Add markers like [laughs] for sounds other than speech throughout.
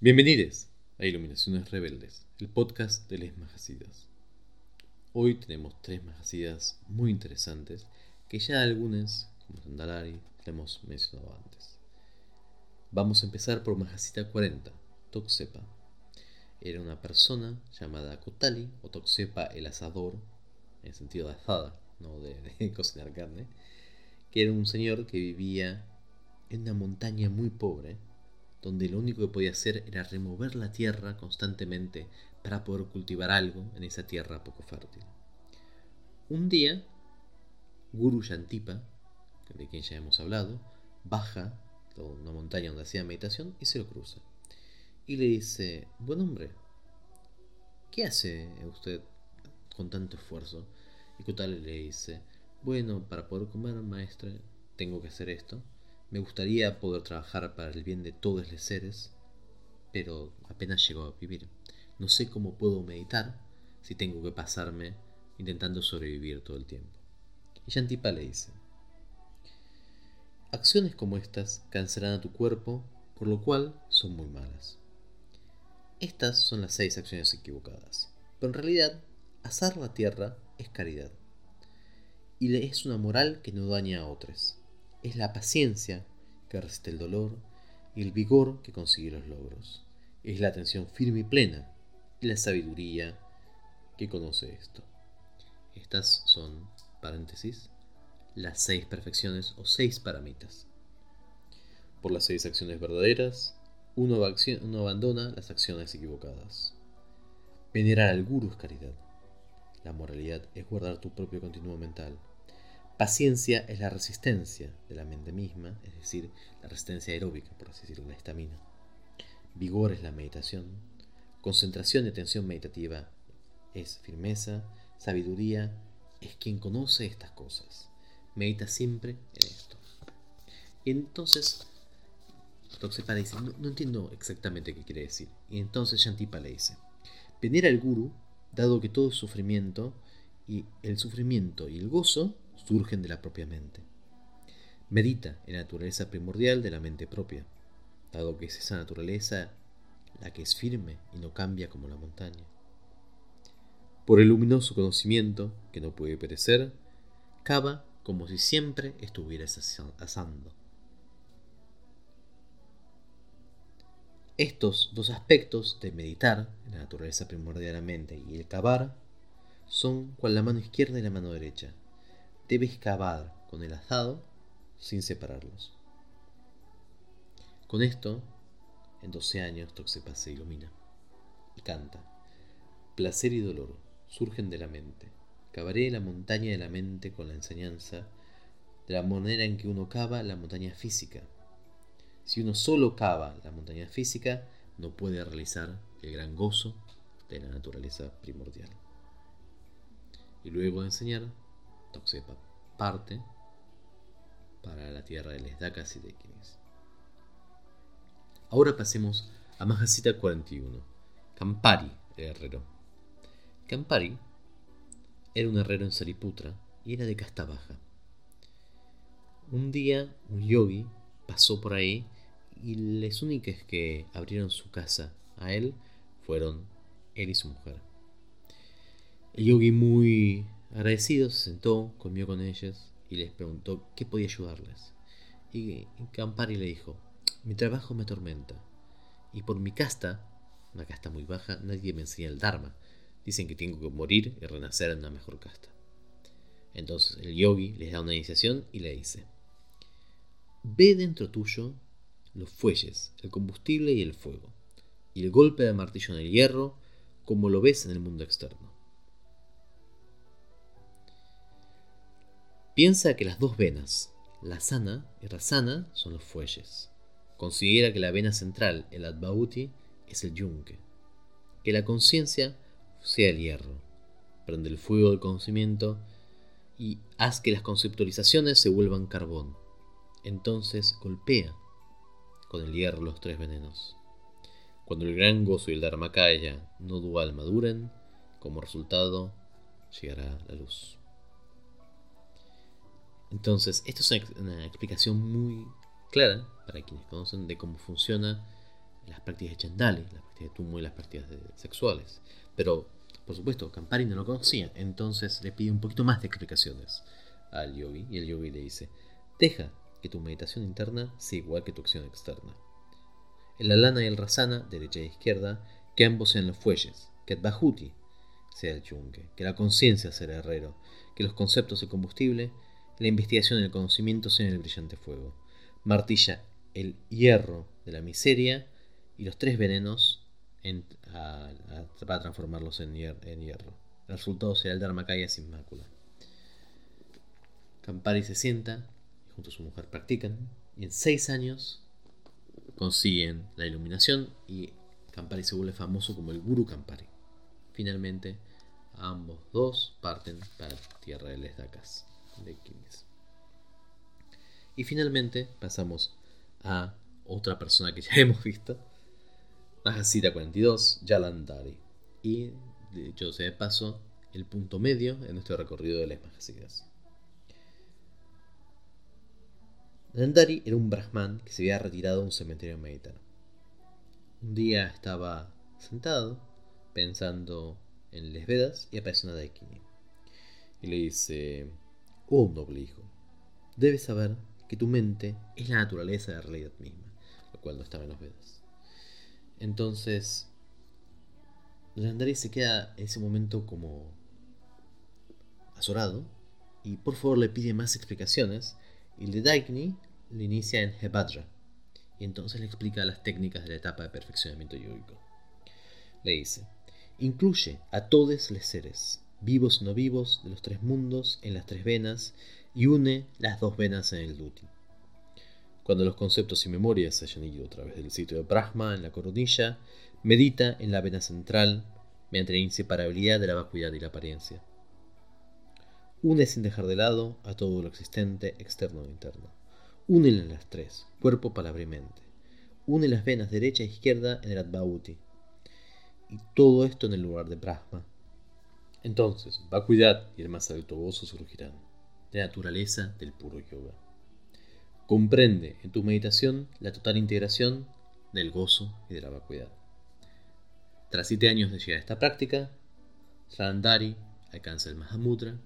Bienvenidos a Iluminaciones Rebeldes, el podcast de Les Majasidas. Hoy tenemos tres majasidas muy interesantes que ya algunas, como Sandalari, hemos mencionado antes. Vamos a empezar por Majasita 40, Toxepa. Era una persona llamada Kotali, o Toxepa el asador, en sentido de asada, no [laughs] de cocinar carne, que era un señor que vivía en una montaña muy pobre donde lo único que podía hacer era remover la tierra constantemente para poder cultivar algo en esa tierra poco fértil. Un día, Guru Yantipa, de quien ya hemos hablado, baja de una montaña donde hacía meditación y se lo cruza. Y le dice, buen hombre, ¿qué hace usted con tanto esfuerzo? Y Kutale le dice, bueno, para poder comer, maestre, tengo que hacer esto. Me gustaría poder trabajar para el bien de todos los seres, pero apenas llego a vivir. No sé cómo puedo meditar si tengo que pasarme intentando sobrevivir todo el tiempo. Y Yantipa le dice, acciones como estas cansarán a tu cuerpo, por lo cual son muy malas. Estas son las seis acciones equivocadas, pero en realidad asar la tierra es caridad, y es una moral que no daña a otros es la paciencia que resiste el dolor y el vigor que consigue los logros. Es la atención firme y plena y la sabiduría que conoce esto. Estas son, paréntesis, las seis perfecciones o seis paramitas. Por las seis acciones verdaderas, uno, uno abandona las acciones equivocadas. Venerar al guru es caridad. La moralidad es guardar tu propio continuo mental Paciencia es la resistencia de la mente misma, es decir, la resistencia aeróbica, por así decirlo, la estamina. Vigor es la meditación. Concentración y atención meditativa es firmeza. Sabiduría es quien conoce estas cosas. Medita siempre en esto. Y entonces, Toxepa le dice, no, entiendo exactamente qué quiere decir. Y entonces Shantipa le dice, venir al guru, dado que todo es sufrimiento, y el sufrimiento y el gozo surgen de la propia mente. Medita en la naturaleza primordial de la mente propia, dado que es esa naturaleza la que es firme y no cambia como la montaña. Por el luminoso conocimiento, que no puede perecer, cava como si siempre estuvieras asando. Estos dos aspectos de meditar, la naturaleza primordial de la mente y el cavar, son cual la mano izquierda y la mano derecha, debes cavar con el asado sin separarlos. Con esto, en 12 años, Toxepa se ilumina y canta. Placer y dolor surgen de la mente. Cavaré la montaña de la mente con la enseñanza de la manera en que uno cava la montaña física. Si uno solo cava la montaña física, no puede realizar el gran gozo de la naturaleza primordial. Y luego de enseñar, Toxepa parte para la tierra de les Dakas y de Kinis. Ahora pasemos a Mahasita 41, Campari, el herrero. Campari era un herrero en Sariputra y era de casta baja. Un día un yogi pasó por ahí y las únicas que abrieron su casa a él fueron él y su mujer. El yogi muy Agradecido se sentó, comió con ellas y les preguntó qué podía ayudarles. Y Campari le dijo, mi trabajo me atormenta y por mi casta, una casta muy baja, nadie me enseña el Dharma. Dicen que tengo que morir y renacer en una mejor casta. Entonces el yogi les da una iniciación y le dice, ve dentro tuyo los fuelles, el combustible y el fuego, y el golpe de martillo en el hierro como lo ves en el mundo externo. Piensa que las dos venas, la sana y rasana, son los fuelles. Considera que la vena central, el adbauti, es el yunque. Que la conciencia sea el hierro. Prende el fuego del conocimiento y haz que las conceptualizaciones se vuelvan carbón. Entonces golpea con el hierro los tres venenos. Cuando el gran gozo y el dharmakaya no dual maduren, como resultado llegará la luz. Entonces, esto es una, explicación muy clara para quienes conocen de cómo funciona las prácticas de Chandali, las prácticas de Tumo y las prácticas sexuales. Pero, por supuesto, Campari no lo conocía, entonces le pide un poquito más de explicaciones al yogi y el yogi le dice, deja que tu meditación interna sea igual que tu acción externa. El alana y el rasana, derecha e izquierda, que ambos sean los fuelles, que el bahuti sea el yunque, que la conciencia sea el herrero, que los conceptos de combustible, la investigación y el conocimiento sean el brillante fuego. Martilla el hierro de la miseria y los tres venenos para transformarlos en, hierro. El resultado será el Dharmakaya sin mácula. Campari se sienta y junto a su mujer practican y en seis años consiguen la iluminación y Campari se vuelve famoso como el Guru Campari. Finalmente, ambos dos parten para la tierra de Les Dakas, de Kings. Y finalmente pasamos a otra persona que [laughs] ya hemos visto, Mahasita 42, Yalandari. Y de hecho se de paso el punto medio en nuestro recorrido de las Mahasidas. Yalandari era un brahman que se había retirado a un cementerio mediterráneo. Un día estaba sentado pensando en les Vedas y aparece una Daikini. Y le dice, oh noble hijo, debes saber que tu mente es la naturaleza de la realidad misma, lo cual no estaba en los Vedas. Entonces, Landari se queda en ese momento como azorado y por favor le pide más explicaciones y el de Daikni le inicia en Hebadra y entonces le explica las técnicas de la etapa de perfeccionamiento yógico. Le dice, incluye a todos los seres, vivos no vivos, de los tres mundos en las tres venas y une las dos venas en el duty. Cuando los conceptos y memorias se hayan ido a través del sitio de Brahma en la coronilla, medita en la vena central mediante la inseparabilidad de la vacuidad y la apariencia. Une sin dejar de lado a todo lo existente, externo e interno. Únele las tres, cuerpo, palabra y mente. Une las venas derecha e izquierda en el Advauti. Y todo esto en el lugar de Brahma. Entonces, vacuidad y el más alto gozo surgirán de naturaleza del puro yoga. Comprende en tu meditación la total integración del gozo y de la vacuidad. Tras siete años de llegar a esta práctica, Sandari alcanza el Mahamudra,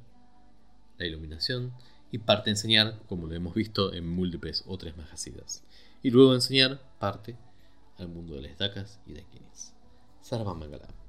la iluminación, y parte a enseñar, como lo hemos visto en múltiples otras Mahasidas. Y luego de enseñar, parte al mundo de las Dakas y de Kinis. Sarva Mangala.